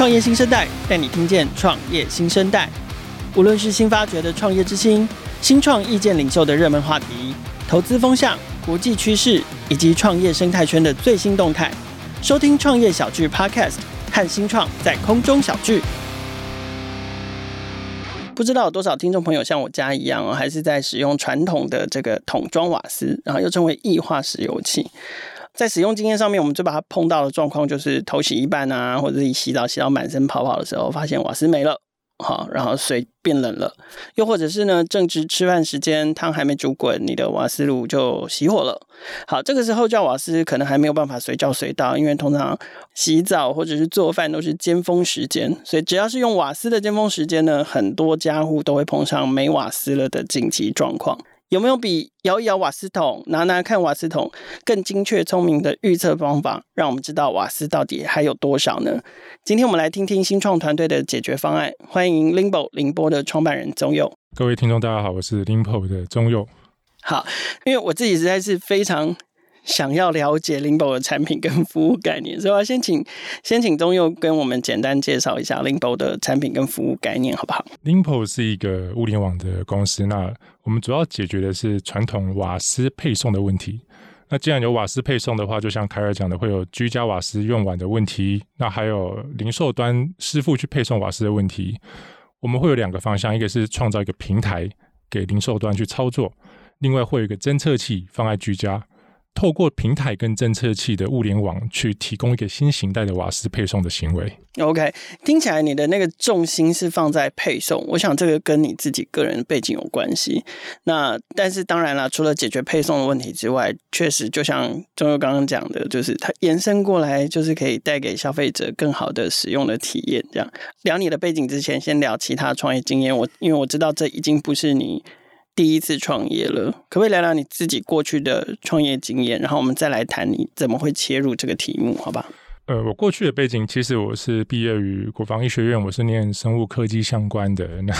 创业新生代带你听见创业新生代。无论是新发掘的创业之星、新创意见领袖的热门话题、投资风向、国际趋势以及创业生态圈的最新动态，收听创业小聚 Podcast，和新创在空中小聚。不知道有多少听众朋友像我家一样哦，还是在使用传统的这个桶装瓦斯，然后又称为液化石油气。在使用经验上面，我们最怕碰到的状况就是头洗一半啊，或者是洗澡洗到满身泡泡的时候，发现瓦斯没了。好，然后水变冷了，又或者是呢，正值吃饭时间，汤还没煮滚，你的瓦斯炉就熄火了。好，这个时候叫瓦斯可能还没有办法随叫随到，因为通常洗澡或者是做饭都是尖峰时间，所以只要是用瓦斯的尖峰时间呢，很多家户都会碰上没瓦斯了的紧急状况。有没有比摇一摇瓦斯桶、拿拿看瓦斯桶更精确、聪明的预测方法，让我们知道瓦斯到底还有多少呢？今天我们来听听新创团队的解决方案。欢迎 Limbo 凌波的创办人宗佑。各位听众，大家好，我是 Limbo 的宗佑。好，因为我自己实在是非常。想要了解 Limbo 的产品跟服务概念，所以我要先请先请宗佑跟我们简单介绍一下 Limbo 的产品跟服务概念，好不好？Limbo 是一个物联网的公司，那我们主要解决的是传统瓦斯配送的问题。那既然有瓦斯配送的话，就像凯尔讲的，会有居家瓦斯用完的问题，那还有零售端师傅去配送瓦斯的问题。我们会有两个方向，一个是创造一个平台给零售端去操作，另外会有一个侦测器放在居家。透过平台跟侦测器的物联网去提供一个新型态的瓦斯配送的行为。OK，听起来你的那个重心是放在配送，我想这个跟你自己个人背景有关系。那但是当然了，除了解决配送的问题之外，确实就像宗佑刚刚讲的，就是它延伸过来，就是可以带给消费者更好的使用的体验。这样聊你的背景之前，先聊其他创业经验。我因为我知道这已经不是你。第一次创业了，可不可以聊聊你自己过去的创业经验？然后我们再来谈你怎么会切入这个题目，好吧？呃，我过去的背景其实我是毕业于国防医学院，我是念生物科技相关的。那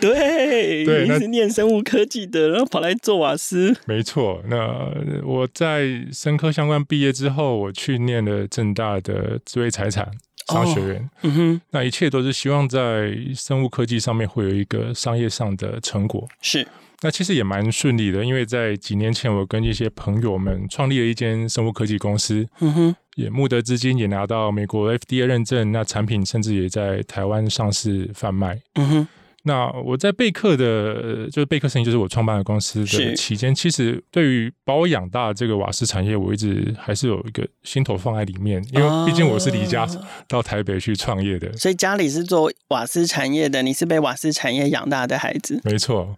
对，对，你是念生物科技的，然后跑来做瓦斯。没错，那我在生科相关毕业之后，我去念了正大的智慧财产商学院。哦，嗯哼，那一切都是希望在生物科技上面会有一个商业上的成果。是。那其实也蛮顺利的，因为在几年前，我跟一些朋友们创立了一间生物科技公司，嗯哼，也募得资金，也拿到美国 FDA 认证，那产品甚至也在台湾上市贩卖，嗯哼。那我在贝克的，就是贝克生意，就是我创办的公司的期间，其实对于把我养大这个瓦斯产业，我一直还是有一个心头放在里面，因为毕竟我是离家到台北去创业的，哦，所以家里是做瓦斯产业的，你是被瓦斯产业养大的孩子，没错。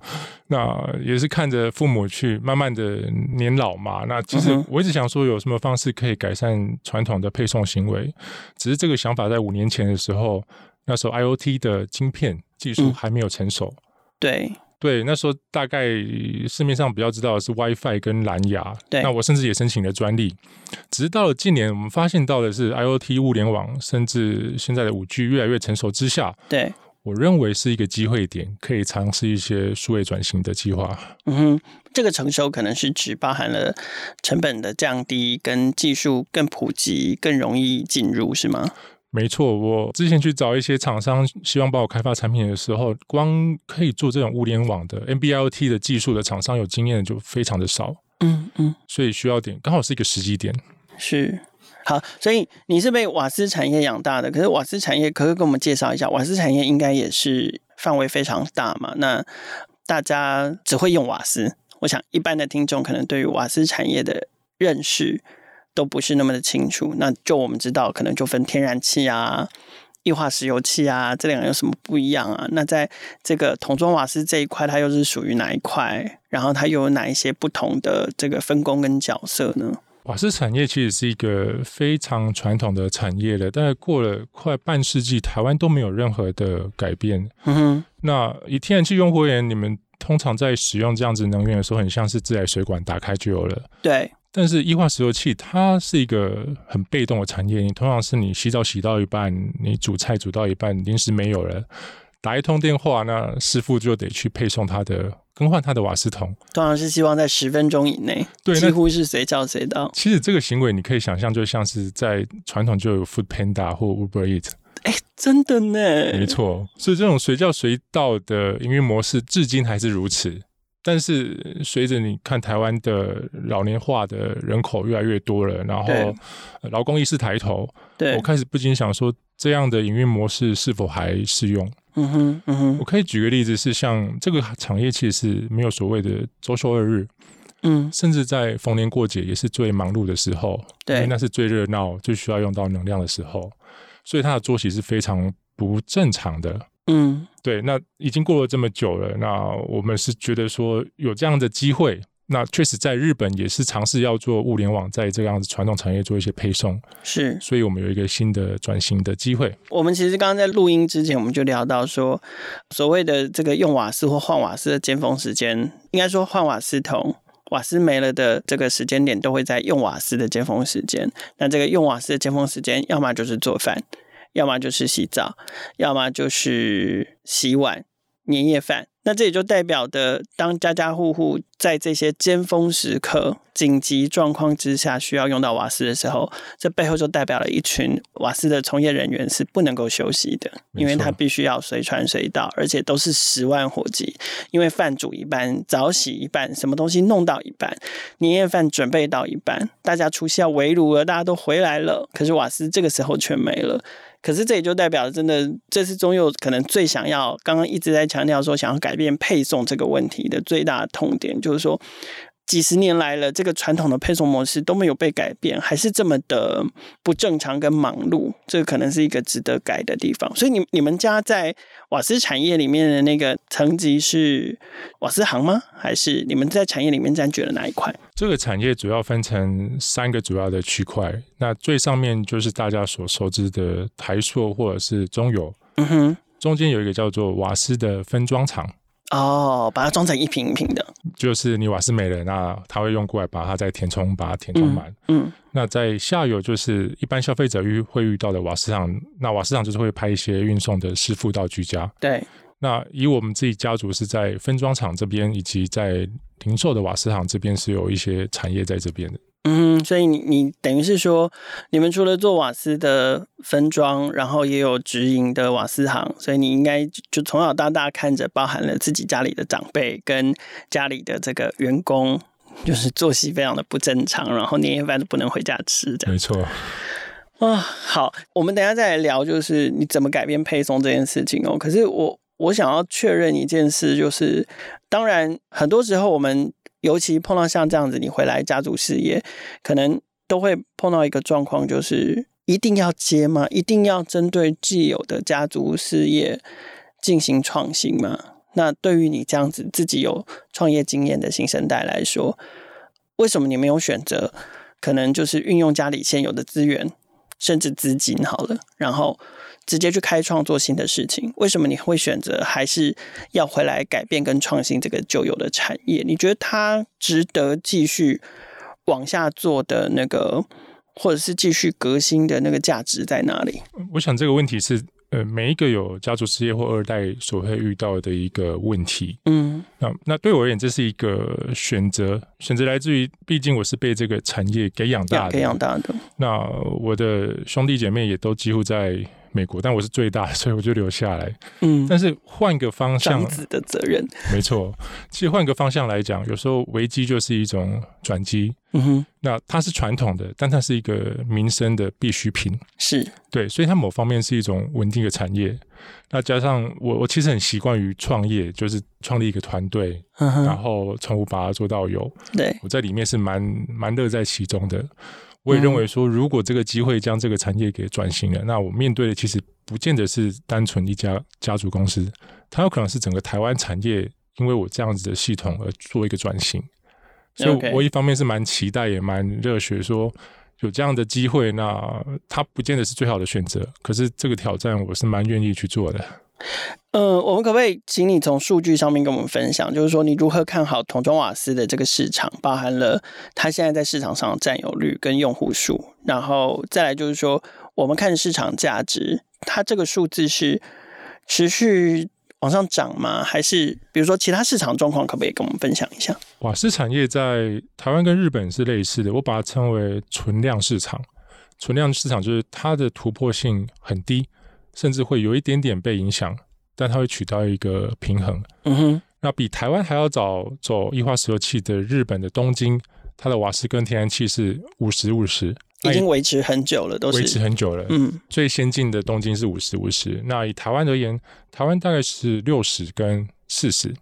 那也是看着父母去慢慢的年老嘛，那其实我一直想说，有什么方式可以改善传统的配送行为，只是这个想法在五年前的时候。那时候 IoT 的晶片技术还没有成熟，嗯、对对，那时候大概市面上比较知道的是 WiFi 跟蓝牙，对，那我甚至也申请了专利。直到了近年，我们发现到的是 IoT 物联网，甚至现在的五 G 越来越成熟之下，对，我认为是一个机会点，可以尝试一些数位转型的计划。嗯哼，这个成熟可能是指包含了成本的降低，跟技术更普及，更容易进入，是吗？没错，我之前去找一些厂商，希望帮我开发产品的时候，光可以做这种物联网的 NB-IoT 的技术的厂商有经验的就非常的少。嗯嗯，所以需要点，刚好是一个时机点。是，好，所以你是被瓦斯产业养大的，可是瓦斯产业可不可以跟我们介绍一下？瓦斯产业应该也是范围非常大嘛？那大家只会用瓦斯，我想一般的听众可能对于瓦斯产业的认识。都不是那么的清楚，那就我们知道，可能就分天然气啊、液化石油气啊，这两个有什么不一样啊？那在这个桶装瓦斯这一块，它又是属于哪一块？然后它又有哪一些不同的这个分工跟角色呢？瓦斯产业其实是一个非常传统的产业了，但是过了快半世纪，台湾都没有任何的改变。嗯哼，那以天然气用户而言，你们通常在使用这样子能源的时候，很像是自来水管打开就有了。对。但是液化石油气它是一个很被动的产业，你通常是你洗澡洗到一半，你煮菜煮到一半，临时没有了，打一通电话，那师傅就得去配送他的更换他的瓦斯桶。当然是希望在十分钟以内，对，几乎是随叫随到。其实这个行为你可以想象，就像是在传统就有 Food Panda 或 Uber Eats。哎，真的呢，没错，所以这种随叫随到的营运模式，至今还是如此。但是随着你看台湾的老年化的人口越来越多了，然后劳工意识抬头，对，我开始不禁想说，这样的营运模式是否还适用？嗯哼，嗯哼，我可以举个例子，是像这个产业其实是没有所谓的周休二日，嗯，甚至在逢年过节也是最忙碌的时候，对，因为那是最热闹、最需要用到能量的时候，所以它的作息是非常不正常的。嗯，对，那已经过了这么久了，那我们是觉得说有这样的机会，那确实在日本也是尝试要做物联网，在这样子传统产业做一些配送，是，所以我们有一个新的转型的机会。我们其实刚刚在录音之前，我们就聊到说，所谓的这个用瓦斯或换瓦斯的尖峰时间，应该说换瓦斯桶，瓦斯没了的这个时间点，都会在用瓦斯的尖峰时间。那这个用瓦斯的尖峰时间，要么就是做饭。要么就是洗澡，要么就是洗碗、年夜饭。那这也就代表的，当家家户户在这些尖峰时刻、紧急状况之下需要用到瓦斯的时候，这背后就代表了一群瓦斯的从业人员是不能够休息的，因为他必须要随传随到，而且都是十万火急。因为饭煮一半，澡洗一半，什么东西弄到一半，年夜饭准备到一半，大家除夕要围炉了，大家都回来了，可是瓦斯这个时候却没了。可是这也就代表，真的，这次中幼可能最想要，刚刚一直在强调说，想要改变配送这个问题的最大的痛点，就是说。几十年来了，这个传统的配送模式都没有被改变，还是这么的不正常跟忙碌，这个可能是一个值得改的地方。所以你你们家在瓦斯产业里面的那个层级是瓦斯行吗？还是你们在产业里面占据了哪一块？这个产业主要分成三个主要的区块，那最上面就是大家所熟知的台塑或者是中油，嗯哼，中间有一个叫做瓦斯的分装厂。哦，把它装成一瓶一瓶的，就是你瓦斯没了，那他会用过来把它再填充，把它填充满。嗯，那在下游就是一般消费者遇会遇到的瓦斯厂，那瓦斯厂就是会派一些运送的师傅到居家。对，那以我们自己家族是在分装厂这边，以及在零售的瓦斯厂这边是有一些产业在这边的。嗯，所以你你等于是说，你们除了做瓦斯的分装，然后也有直营的瓦斯行，所以你应该就从小到大看着，包含了自己家里的长辈跟家里的这个员工，就是作息非常的不正常，然后年夜饭都不能回家吃的。没错。啊，好，我们等一下再来聊，就是你怎么改变配送这件事情哦。可是我我想要确认一件事，就是当然很多时候我们。尤其碰到像这样子，你回来家族事业，可能都会碰到一个状况，就是一定要接吗？一定要针对既有的家族事业进行创新吗？那对于你这样子自己有创业经验的新生代来说，为什么你没有选择？可能就是运用家里现有的资源，甚至资金好了，然后。直接去开创做新的事情，为什么你会选择还是要回来改变跟创新这个旧有的产业？你觉得它值得继续往下做的那个，或者是继续革新的那个价值在哪里？我想这个问题是呃，每一个有家族事业或二代所会遇到的一个问题。嗯，那那对我而言，这是一个选择，选择来自于，毕竟我是被这个产业给养大的，给养大的。那我的兄弟姐妹也都几乎在。美国，但我是最大的，所以我就留下来。嗯，但是换个方向，长子的责任，没错。其实换个方向来讲，有时候危机就是一种转机。嗯哼，那它是传统的，但它是一个民生的必需品。是对，所以它某方面是一种稳定的产业。那加上我，我其实很习惯于创业，就是创立一个团队，嗯、然后从无把它做到有。对，我在里面是蛮蛮乐在其中的。我也认为说，如果这个机会将这个产业给转型了，嗯，那我面对的其实不见得是单纯一家家族公司，它有可能是整个台湾产业，因为我这样子的系统而做一个转型。所以，我一方面是蛮期待，也蛮热血，说有这样的机会，那它不见得是最好的选择，可是这个挑战我是蛮愿意去做的。呃，我们可不可以请你从数据上面跟我们分享，就是说你如何看好桶装瓦斯的这个市场，包含了它现在在市场上占有率跟用户数，然后再来就是说，我们看市场价值，它这个数字是持续往上涨吗？还是比如说其他市场状况，可不可以跟我们分享一下？瓦斯产业在台湾跟日本是类似的，我把它称为存量市场。存量市场就是它的突破性很低。甚至会有一点点被影响，但它会取到一个平衡。嗯哼，那比台湾还要早走液化石油气的日本的东京，它的瓦斯跟天然气是五十五十，已经维持很久了，都是维持很久了。嗯，最先进的东京是五十五十，那以台湾而言，台湾大概是六十跟四十。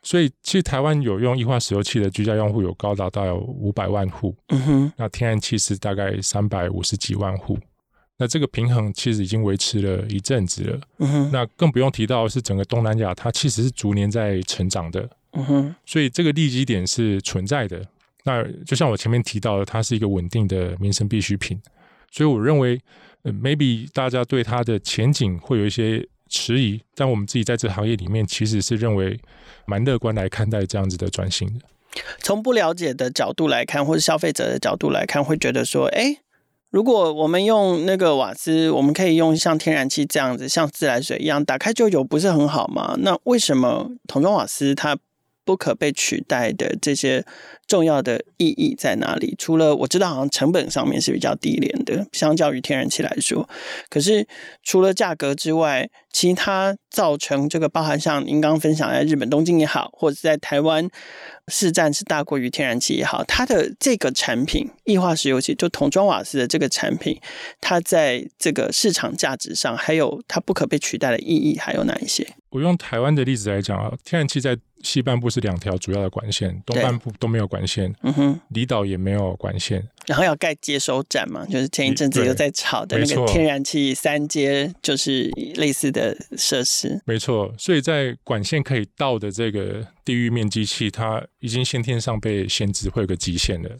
所以，其实台湾有用液化石油气的居家用户有高达到有五百万户，嗯哼，那天然气是大概三百五十几万户，那这个平衡其实已经维持了一阵子了，嗯哼，那更不用提到是整个东南亚，它其实是逐年在成长的，嗯哼，所以这个利基点是存在的。那就像我前面提到的，它是一个稳定的民生必需品，所以我认为，呃，maybe 大家对它的前景会有一些迟疑，但我们自己在这行业里面其实是认为蛮乐观来看待这样子的转型的。从不了解的角度来看，或者消费者的角度来看，会觉得说，哎，如果我们用那个瓦斯，我们可以用像天然气这样子，像自来水一样打开就有，不是很好吗？那为什么桶装瓦斯它不可被取代的这些重要的意义在哪里？除了我知道，好像成本上面是比较低廉的，相较于天然气来说。可是除了价格之外，其他造成这个，包含像您刚分享在日本东京也好，或者在台湾市占是大过于天然气也好，它的这个产品液化石油气就桶装瓦斯的这个产品，它在这个市场价值上，还有它不可被取代的意义，还有哪一些？我用台湾的例子来讲啊，天然气在西半部是两条主要的管线，东半部都没有管线，嗯哼，离岛也没有管线，然后要盖接收站嘛，就是前一阵子又在炒的那个天然气三阶，就是类似的设施，没错，所以在管线可以到的这个地域面积器，它已经先天上被限制，会有个极限了。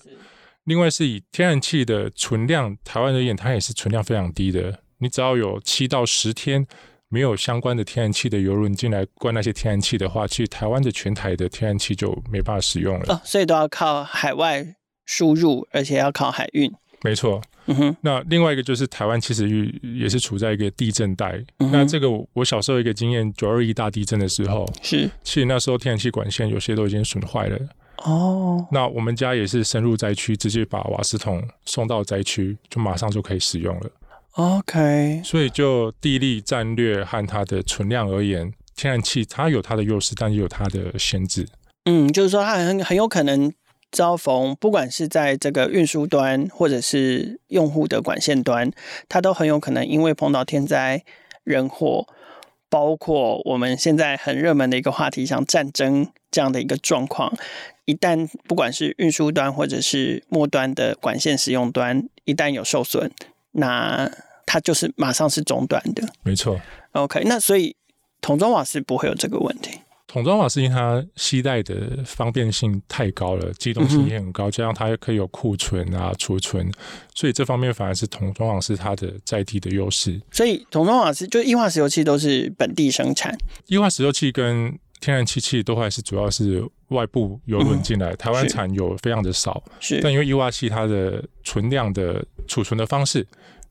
另外是以天然气的存量，台湾而言，它也是存量非常低的，你只要有七到十天。没有相关的天然气的油轮进来灌那些天然气的话，其实台湾的全台的天然气就没办法使用了。哦，所以都要靠海外输入，而且要靠海运。没错。嗯哼。那另外一个就是台湾其实也是处在一个地震带。嗯、那这个我小时候一个经验，九二一大地震的时候，是其实那时候天然气管线有些都已经损坏了。哦。那我们家也是深入灾区，直接把瓦斯桶送到灾区，就马上就可以使用了。OK，所以就地利战略和它的存量而言，天然气它有它的优势，但也有它的限制。嗯，就是说它很很有可能遭逢，不管是在这个运输端或者是用户的管线端，它都很有可能因为碰到天灾人祸，包括我们现在很热门的一个话题，像战争这样的一个状况，一旦不管是运输端或者是末端的管线使用端，一旦有受损，那它就是马上是中断的，没错。OK，那所以桶装瓦斯不会有这个问题。桶装瓦斯因为它携带的方便性太高了，机动性也很高，嗯、加上它也可以有库存啊、储存，所以这方面反而是桶装瓦斯它的在地的优势。所以桶装瓦斯就液化石油气都是本地生产，液化石油气跟天然气气都还是主要是外部油轮进来，嗯、台湾产油非常的少。是，但因为液化气它的存量的储存的方式。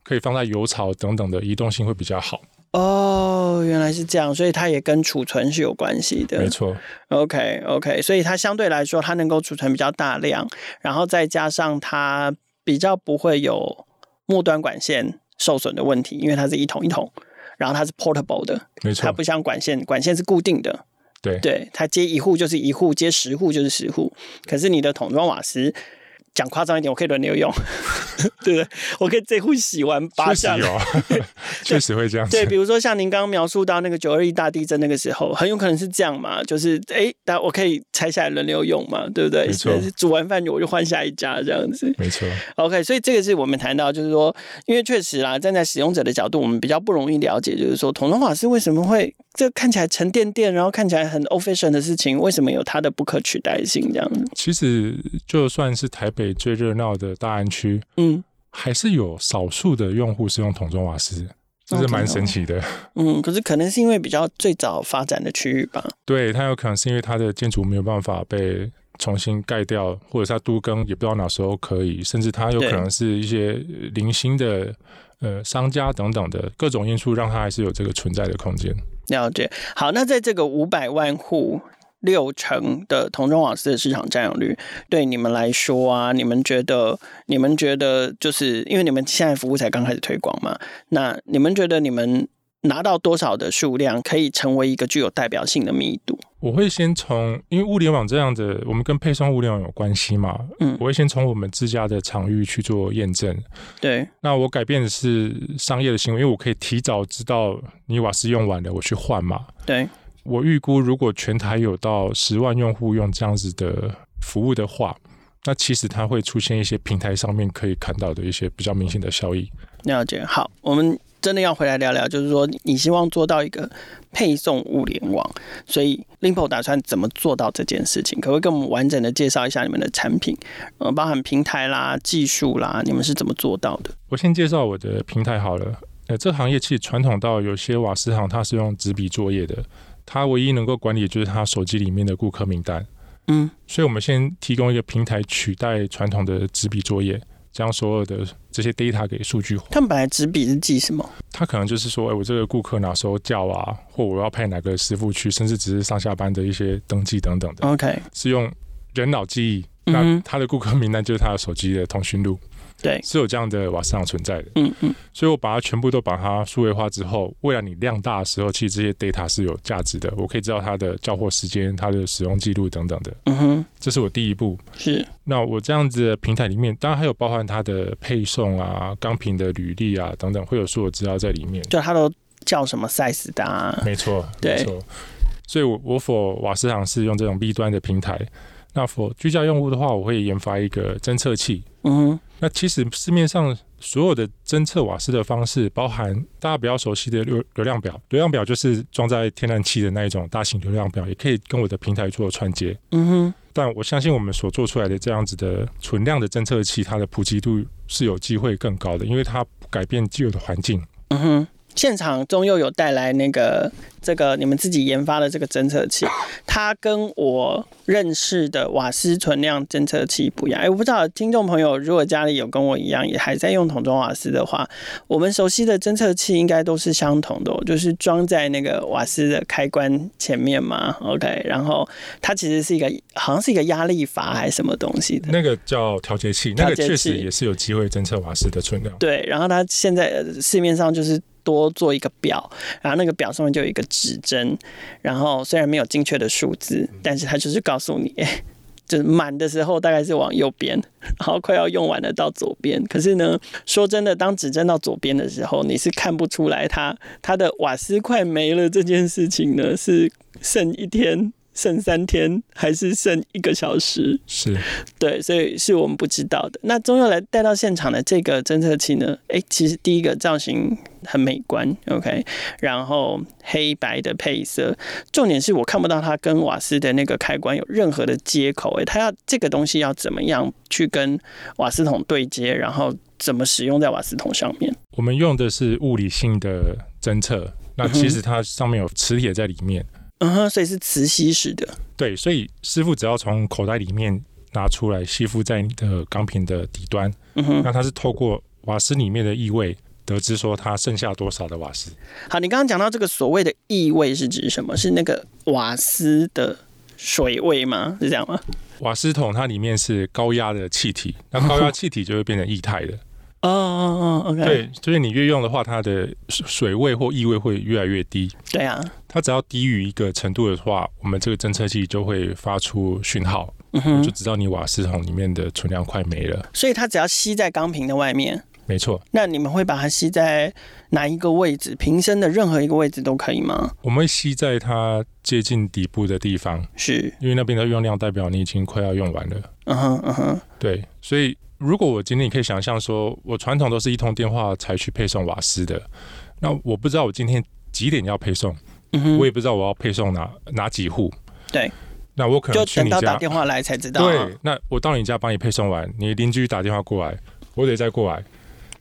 可以放在油槽等等的移动性会比较好哦，原来是这样，所以它也跟储存是有关系的。没错，OK OK，所以它相对来说它能够储存比较大量，然后再加上它比较不会有末端管线受损的问题，因为它是一桶一桶，然后它是 portable 的，没错，它不像管线，管线是固定的，对对，它接一户就是一户，接十户就是十户，可是你的桶装瓦斯。讲夸张一点，我可以轮流用，对不对？我可以这户洗完拔下来，确实，会这样。对，比如说像您刚刚描述到那个九二一大地震那个时候，很有可能是这样嘛，就是哎，但我可以拆下来轮流用嘛，对不对？没错。煮完饭我就换下一家这样子，没错。OK，所以这个是我们谈到，就是说，因为确实啦，站在使用者的角度，我们比较不容易了解，就是说，桶装瓦斯为什么会这看起来沉甸甸，然后看起来很 old fashion 的事情，为什么有它的不可取代性这样子？其实就算是台北。最热闹的大安区，嗯，还是有少数的用户是用桶装瓦斯，这是蛮神奇的。嗯，可是可能是因为比较最早发展的区域吧。对，它有可能是因为它的建筑没有办法被重新盖掉，或者是它都更也不知道哪时候可以，甚至它有可能是一些零星的呃商家等等的各种因素，让它还是有这个存在的空间。了解。好，那在这个五百万户。六成的童装瓦斯的市场占有率，对你们来说啊，你们觉得？你们觉得，就是因为你们现在服务才刚开始推广嘛？那你们觉得，你们拿到多少的数量，可以成为一个具有代表性的密度？我会先从，因为物联网这样的，我们跟配送物联网有关系嘛，嗯，我会先从我们自家的场域去做验证。对，那我改变的是商业的行为，因为我可以提早知道你瓦斯用完了，我去换嘛。对，我预估如果全台有到十万用户用这样子的服务的话，那其实它会出现一些平台上面可以看到的一些比较明显的效益。了解，好，我们。真的要回来聊聊，就是说你希望做到一个配送物联网，所以 Lynpo 打算怎么做到这件事情？可不可以跟我们完整的介绍一下你们的产品？呃，包含平台啦、技术啦，你们是怎么做到的？我先介绍我的平台好了。呃，这行业其实传统到有些瓦斯行，它是用纸笔作业的，它唯一能够管理的就是他手机里面的顾客名单。嗯，所以我们先提供一个平台取代传统的纸笔作业。将所有的这些 data 给数据化。他们本来纸笔是记什么？他可能就是说，哎，我这个顾客哪时候叫啊，或我要派哪个师傅去，甚至只是上下班的一些登记等等的。OK，是用人脑记忆。那他的顾客名单就是他的手机的通讯录。对，是有这样的瓦斯厂存在的。嗯嗯，所以我把它全部都把它数位化之后，未来你量大的时候，其实这些 data 是有价值的。我可以知道它的交货时间、它的使用记录等等的。嗯哼，这是我第一步。是。那我这样子的平台里面，当然还有包含它的配送啊、钢瓶的履历啊等等，会有所有资料在里面。就它都叫什么 size 的啊？没错，对没错。所以我我 for 瓦斯厂是用这种 B 端的平台。那 for 居家用户的话，我会研发一个侦测器。嗯哼。那其实市面上所有的侦测瓦斯的方式，包含大家比较熟悉的流流量表，流量表就是装在天然气的那一种大型流量表，也可以跟我的平台做串接。嗯哼。但我相信我们所做出来的这样子的存量的侦测器，它的普及度是有机会更高的，因为它改变既有的环境。嗯哼。现场中又有带来那个这个你们自己研发的这个侦测器，它跟我认识的瓦斯存量侦测器不一样。哎，我不知道听众朋友如果家里有跟我一样也还在用桶装瓦斯的话，我们熟悉的侦测器应该都是相同的，就是装在那个瓦斯的开关前面嘛。OK，然后它其实是一个好像是一个压力阀还是什么东西的，那个叫调节器，那个确实也是有机会侦测瓦斯的存量。对，然后它现在市面上就是。多做一个表，然后那个表上面就有一个指针，然后虽然没有精确的数字，但是它就是告诉你，就是满的时候大概是往右边，然后快要用完了到左边。可是呢，说真的，当指针到左边的时候，你是看不出来它它的瓦斯快没了这件事情呢，是剩一天。剩三天还是剩一个小时？是对，所以是我们不知道的。那中佑来带到现场的这个侦测器呢？哎、欸，其实第一个造型很美观，OK，然后黑白的配色，重点是我看不到它跟瓦斯的那个开关有任何的接口。哎，它要这个东西要怎么样去跟瓦斯桶对接，然后怎么使用在瓦斯桶上面？我们用的是物理性的侦测，那其实它上面有磁铁在里面。嗯哼，所以是磁吸式的。对，所以师傅只要从口袋里面拿出来，吸附在你的钢瓶的底端。嗯哼，那它是透过瓦斯里面的异味，得知说它剩下多少的瓦斯。好，你刚刚讲到这个所谓的异味是指什么？是那个瓦斯的水味吗？是这样吗？瓦斯桶它里面是高压的气体，那高压 气体就会变成液态的。哦哦哦，OK。对，所以你越用的话，它的水位或异味会越来越低。对啊，它只要低于一个程度的话，我们这个侦测器就会发出讯号，嗯哼，就知道你瓦斯桶里面的存量快没了。所以它只要吸在钢瓶的外面，没错。那你们会把它吸在哪一个位置？瓶身的任何一个位置都可以吗？我们会吸在它接近底部的地方，是因为那边的用量代表你已经快要用完了。嗯哼，嗯哼，对，所以。如果我今天你可以想象说，我传统都是一通电话才去配送瓦斯的，那我不知道我今天几点要配送，我也不知道我要配送哪哪几户，对，那我可能就等到打电话来才知道，啊，对，那我到你家帮你配送完，你邻居打电话过来，我得再过来，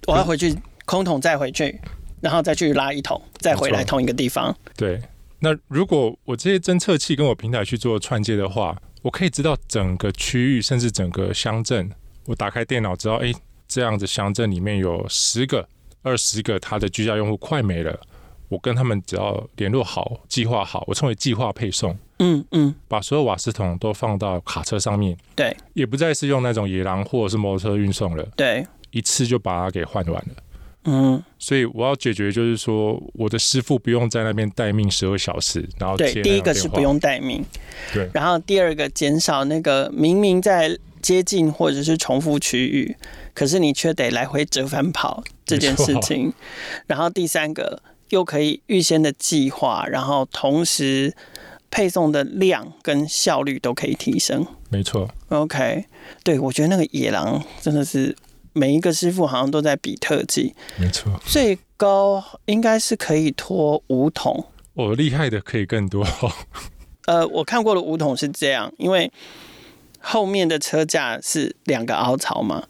我要回去空桶再回去，然后再去拉一桶，再回来同一个地方，对，那如果我这些侦测器跟我平台去做串接的话，我可以知道整个区域甚至整个乡镇。我打开电脑，知道哎，这样子乡镇里面有十个、二十个，他的居家用户快没了。我跟他们只要联络好、计划好，我称为计划配送。嗯嗯，把所有瓦斯桶都放到卡车上面。对，也不再是用那种野狼或者是摩托车运送了。对，一次就把它给换完了。嗯，所以我要解决就是说，我的师傅不用在那边待命十二小时，然后对，第一个是不用待命，对，然后第二个减少那个明明在接近或者是重复区域，可是你却得来回折返跑这件事情，然后第三个又可以预先的计划，然后同时配送的量跟效率都可以提升，没错，OK，对，我觉得那个野狼真的是。每一个师傅好像都在比特技，没错，最高应该是可以拖五桶。我、哦、厉害的可以更多。呃，我看过的五桶是这样，因为后面的车架是两个凹槽嘛，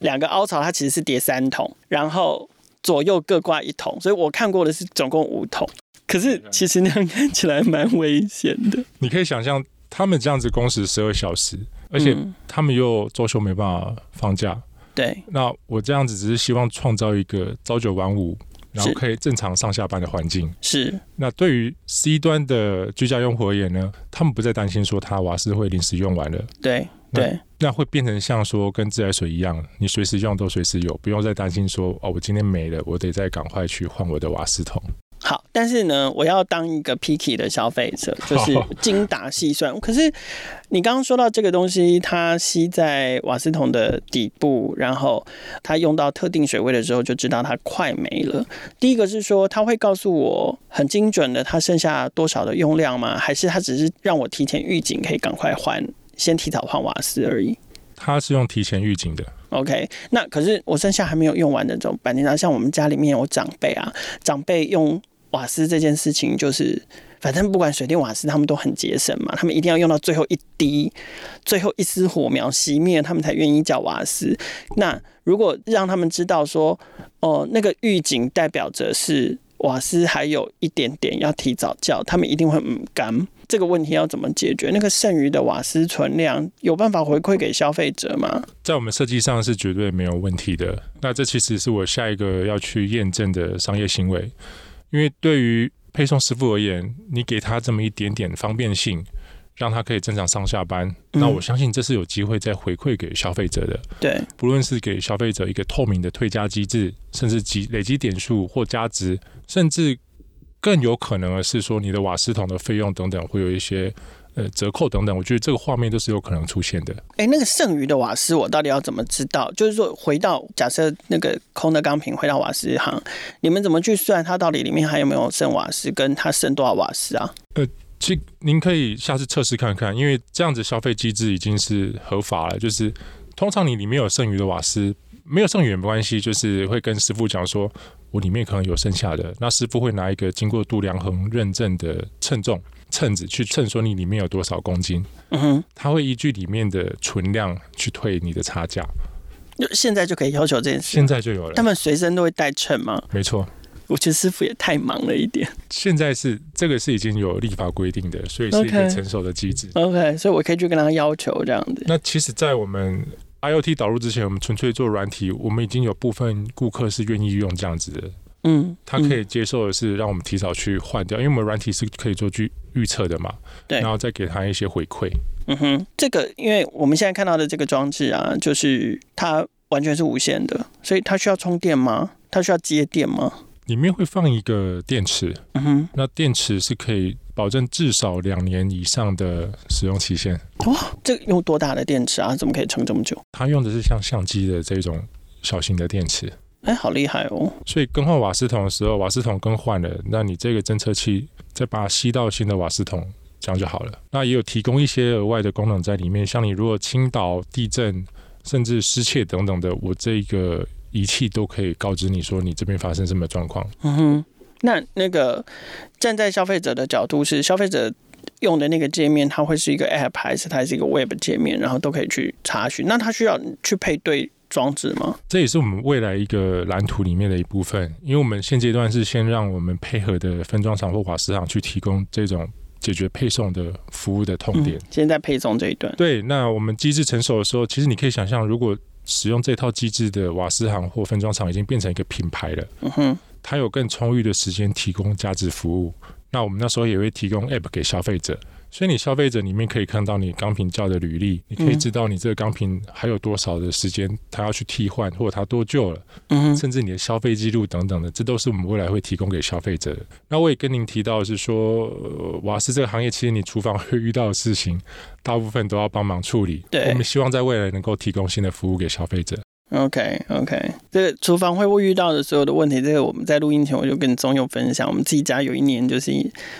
两个凹槽它其实是叠三桶，然后左右各挂一桶，所以我看过的是总共五桶。可是其实那样看起来蛮危险的。你可以想象他们这样子工时十二小时，而且他们又周休没办法放假。对，那我这样子只是希望创造一个朝九晚五，然后可以正常上下班的环境。是。那对于 C 端的居家用户而言呢，他们不再担心说他瓦斯会临时用完了。对对。那会变成像说跟自来水一样，你随时用都随时有，不用再担心说哦，我今天没了，我得再赶快去换我的瓦斯桶。好，但是呢，我要当一个 picky 的消费者，就是精打细算。可是你刚刚说到这个东西，它吸在瓦斯桶的底部，然后它用到特定水位的时候，就知道它快没了。第一个是说，它会告诉我很精准的它剩下多少的用量吗？还是它只是让我提前预警，可以赶快换，先提早换瓦斯而已？它是用提前预警的。OK，那可是我剩下还没有用完的这种半天，那像我们家里面有长辈啊，长辈用。瓦斯这件事情就是，反正不管水电瓦斯，他们都很节省嘛。他们一定要用到最后一滴、最后一丝火苗熄灭，他们才愿意叫瓦斯。那如果让他们知道说，哦，那个预警代表着是瓦斯还有一点点要提早叫，他们一定会嗯干。这个问题要怎么解决？那个剩余的瓦斯存量有办法回馈给消费者吗？在我们设计上是绝对没有问题的。那这其实是我下一个要去验证的商业行为。因为对于配送师傅而言，你给他这么一点点方便性，让他可以正常上下班，嗯、那我相信这是有机会再回馈给消费者的。对，不论是给消费者一个透明的退加机制，甚至积累积点数或加值，甚至更有可能的是说，你的瓦斯桶的费用等等会有一些。呃，折扣等等，我觉得这个画面都是有可能出现的。哎、欸，那个剩余的瓦斯，我到底要怎么知道？就是说，回到假设那个空的钢瓶回到瓦斯行，你们怎么去算它到底里面还有没有剩瓦斯，跟它剩多少瓦斯啊？呃，其您可以下次测试看看，因为这样子消费机制已经是合法了。就是通常你里面有剩余的瓦斯，没有剩余也没关系，就是会跟师傅讲说，我里面可能有剩下的，那师傅会拿一个经过度量衡认证的称重。秤子去称说你里面有多少公斤，嗯哼，他会依据里面的存量去退你的差价。现在就可以要求这件事，现在就有了。他们随身都会带秤吗？没错。我觉得师傅也太忙了一点。现在是这个是已经有立法规定的，所以是一个成熟的机制。Okay. OK，所以我可以去跟他要求这样子。那其实，在我们 IoT 导入之前，我们纯粹做软体，我们已经有部分顾客是愿意用这样子的。嗯，他可以接受的是让我们提早去换掉，因为我们软体是可以做预预测的嘛，对，然后再给他一些回馈。嗯哼，这个因为我们现在看到的这个装置啊，就是它完全是无线的，所以它需要充电吗？它需要接电吗？里面会放一个电池，嗯哼，那电池是可以保证至少两年以上的使用期限。哇，这个用多大的电池啊？怎么可以撑这么久？它用的是像相机的这种小型的电池。哎、欸，好厉害哦！所以更换瓦斯桶的时候，瓦斯桶更换了，那你这个侦测器再把它吸到新的瓦斯桶，这样就好了。那也有提供一些额外的功能在里面，像你如果倾倒、地震，甚至失窃等等的，我这个仪器都可以告知你说你这边发生什么状况。嗯哼，那那个站在消费者的角度，是消费者用的那个界面，它会是一个 App 还是它是一个 Web 界面，然后都可以去查询？那它需要去配对装置吗？这也是我们未来一个蓝图里面的一部分，因为我们现阶段是先让我们配合的分装厂或瓦斯厂去提供这种解决配送的服务的痛点。现、嗯、在配送这一段，对，那我们机制成熟的时候，其实你可以想象，如果使用这套机制的瓦斯行或分装厂已经变成一个品牌了，嗯哼，它有更充裕的时间提供价值服务。那我们那时候也会提供 App 给消费者。所以你消费者里面可以看到你钢瓶叫的履历，你可以知道你这个钢瓶还有多少的时间它要去替换，或者它多久了，嗯，甚至你的消费记录等等的，这都是我们未来会提供给消费者的。那我也跟您提到的是说，瓦斯这个行业其实你厨房会遇到的事情，大部分都要帮忙处理。对，我们希望在未来能够提供新的服务给消费者。OK OK，这个厨房会不会遇到的所有的问题，这个我们在录音前我就跟宗佑分享，我们自己家有一年就是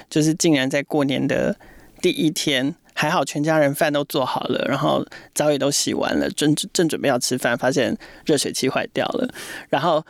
就是竟然在过年的第一天，还好全家人饭都做好了，然后澡也都洗完了，正正准备要吃饭，发现热水器坏掉了，然后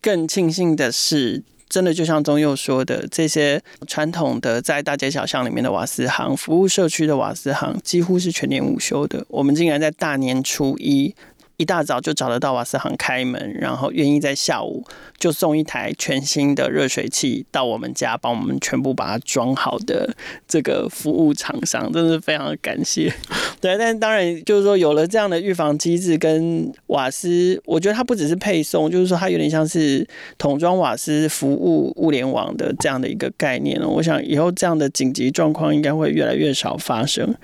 更庆幸的是，真的就像宗佑说的，这些传统的在大街小巷里面的瓦斯行，服务社区的瓦斯行，几乎是全年无休的，我们竟然在大年初一。一大早就找得到瓦斯行开门，然后愿意在下午就送一台全新的热水器到我们家，帮我们全部把它装好的这个服务厂商，真的是非常的感谢。对，但当然就是说有了这样的预防机制跟瓦斯，我觉得它不只是配送，就是说它有点像是桶装瓦斯服务物联网的这样的一个概念。我想以后这样的紧急状况应该会越来越少发生。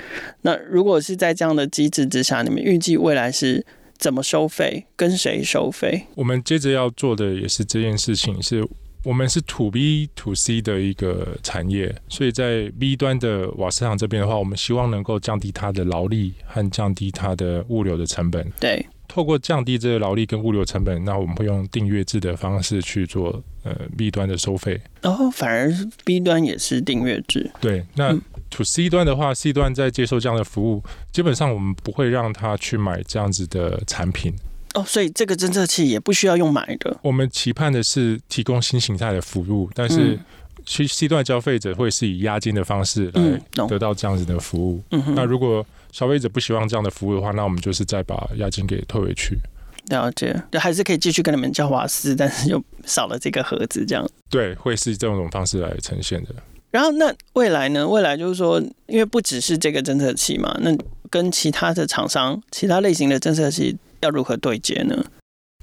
那如果是在这样的机制之下，你们预计未来是？怎么收费？跟谁收费？我们接着要做的也是这件事情，是我们是 To B To C 的一个产业，所以在 B 端的瓦斯厂这边的话，我们希望能够降低它的劳力和降低它的物流的成本。对，透过降低这个劳力跟物流成本，那我们会用订阅制的方式去做呃 B 端的收费。哦，反而 B 端也是订阅制。对，那。嗯 To C 端的话，C 端在接受这样的服务，基本上我们不会让他去买这样子的产品。哦，所以这个侦测器也不需要用买的。我们期盼的是提供新形态的服务，但是其实 C 端消费者会是以押金的方式来得到这样子的服务。嗯，那如果消费者不希望这样的服务的话，那我们就是再把押金给退回去。了解，就还是可以继续跟你们交瓦斯，但是又少了这个盒子，这样。对，会是这种方式来呈现的。然后那未来呢？未来就是说，因为不只是这个侦测器嘛，那跟其他的厂商、其他类型的侦测器要如何对接呢？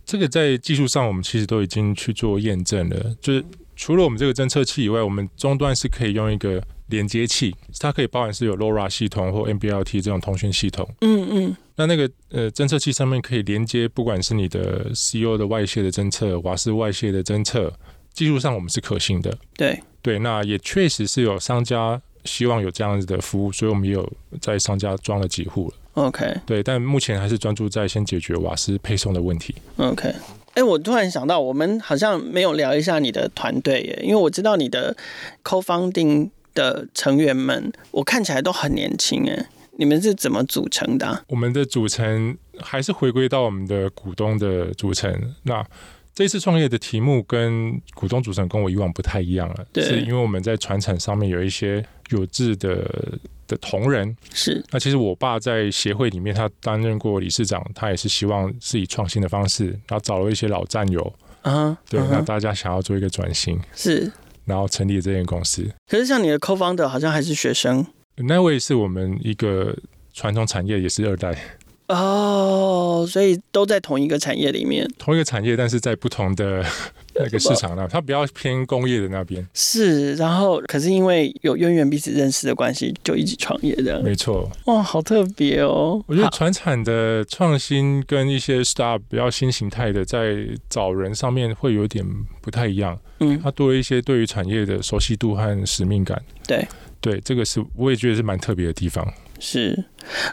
这个在技术上，我们其实都已经去做验证了。就是除了我们这个侦测器以外，我们终端是可以用一个连接器，它可以包含是有 LoRa 系统或 MBLT 这种通讯系统。嗯嗯。那那个呃侦测器上面可以连接，不管是你的 CO 的外泄的侦测、瓦斯外泄的侦测，技术上我们是可行的。对。对，那也确实是有商家希望有这样子的服务，所以我们也有在商家装了几户了。OK，对，但目前还是专注在先解决瓦斯配送的问题。OK，哎，我突然想到，我们好像没有聊一下你的团队耶，因为我知道你的 co-founding 的成员们，我看起来都很年轻哎，你们是怎么组成的啊？我们的组成还是回归到我们的股东的组成。那这次创业的题目跟股东组成跟我以往不太一样了，对是因为我们在传产上面有一些有志的的同仁。是，那其实我爸在协会里面，他担任过理事长，他也是希望是以创新的方式，然后找了一些老战友，啊、uh，huh, 对，那、uh huh. 大家想要做一个转型，是，然后成立这间公司。可是像你的 co-founder 好像还是学生，那位是我们一个传统产业，也是二代。哦，oh, 所以都在同一个产业里面，同一个产业，但是在不同的 那个市场那，它比较偏工业的那边。是，然后可是因为有渊源彼此认识的关系，就一起创业的。没错。哇，好特别哦！我觉得传产的创新跟一些 startup 比较新形态的，在找人上面会有点不太一样。嗯，它多了一些对于产业的熟悉度和使命感。对，对，这个是我也觉得是蛮特别的地方。是，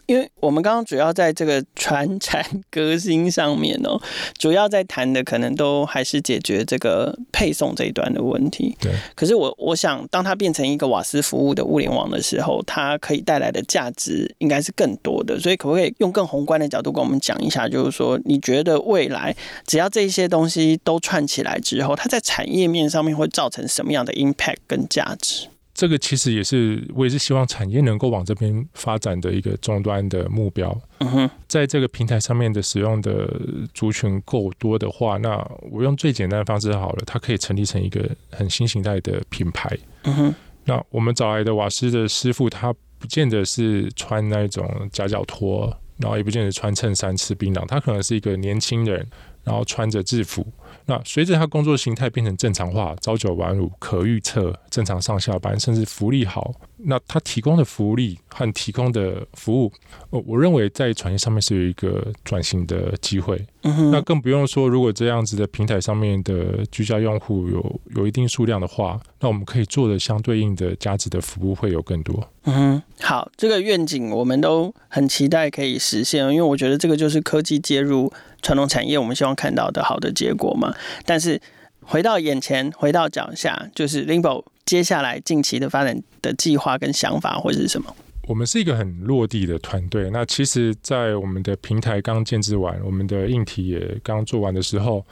因为我们刚刚主要在这个传产革新上面哦，主要在谈的可能都还是解决这个配送这一端的问题。对。可是我我想，当它变成一个瓦斯服务的物联网的时候，它可以带来的价值应该是更多的。所以，可不可以用更宏观的角度跟我们讲一下？就是说，你觉得未来只要这些东西都串起来之后，它在产业面上面会造成什么样的 impact 跟价值？这个其实也是我也是希望产业能够往这边发展的一个终端的目标。嗯哼，在这个平台上面的使用的族群够多的话，那我用最简单的方式好了，它可以成立成一个很新形态的品牌。嗯哼，那我们找来的瓦斯的师傅，他不见得是穿那种夹脚拖，然后也不见得穿衬衫吃槟榔，他可能是一个年轻人，然后穿着制服。那随着他工作形态变成正常化、朝九晚五、可预测、正常上下班，甚至福利好，那它提供的福利和提供的服务，我我认为在产业上面是有一个转型的机会。嗯哼，那更不用说，如果这样子的平台上面的居家用户有有一定数量的话，那我们可以做的相对应的价值的服务会有更多。嗯哼，好，这个愿景我们都很期待可以实现，因为我觉得这个就是科技介入传统产业，我们希望看到的好的结果嘛。但是回到眼前，回到脚下，就是 Linbo 接下来近期的发展的计划跟想法会是什么？我们是一个很落地的团队。那其实，在我们的平台刚建制完，我们的硬体也刚做完的时候，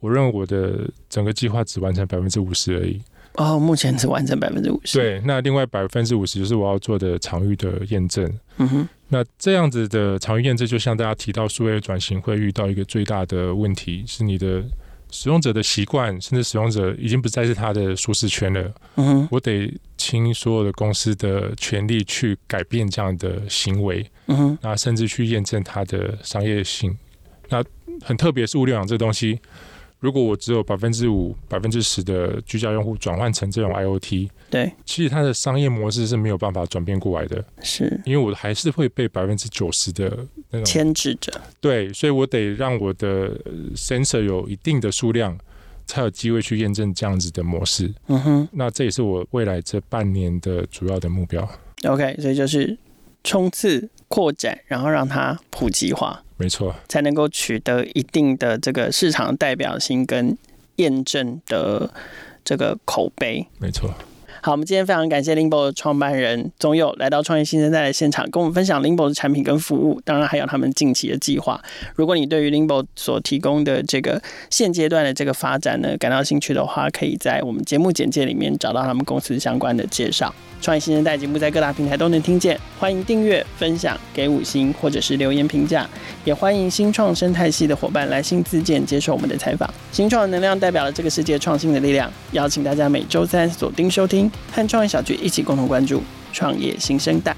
我认为我的整个计划只完成百分之五十而已。哦，目前只完成百分之五十。对，那另外百分之五十就是我要做的场域的验证。嗯哼。那这样子的场域验证，就像大家提到数位转型会遇到一个最大的问题，是你的使用者的习惯，甚至使用者已经不再是他的舒适圈了。嗯。我得倾所有的公司的权利去改变这样的行为。嗯。那甚至去验证它的商业性。那很特别是物联网这东西。如果我只有百分之五、百分之十的居家用户转换成这种 IoT，对，其实它的商业模式是没有办法转变过来的，是因为我还是会被百分之九十的那种牵制着。对，所以我得让我的 sensor 有一定的数量，才有机会去验证这样子的模式。嗯哼，那这也是我未来这半年的主要的目标。OK，所以就是冲刺、扩展，然后让它普及化。没错，才能够取得一定的这个市场代表性跟验证的这个口碑。没错。好，我们今天非常感谢 Linbo 的创办人宗佑来到创业新生代的现场，跟我们分享 Linbo 的产品跟服务，当然还有他们近期的计划。如果你对于 Linbo 所提供的这个现阶段的这个发展呢感到兴趣的话，可以在我们节目简介里面找到他们公司相关的介绍。创业新生代节目在各大平台都能听见，欢迎订阅、分享、给五星或者是留言评价，也欢迎新创生态系的伙伴来信自荐接受我们的采访。新创能量代表了这个世界创新的力量，邀请大家每周三锁定收听，和创业小聚一起共同关注创业新生代。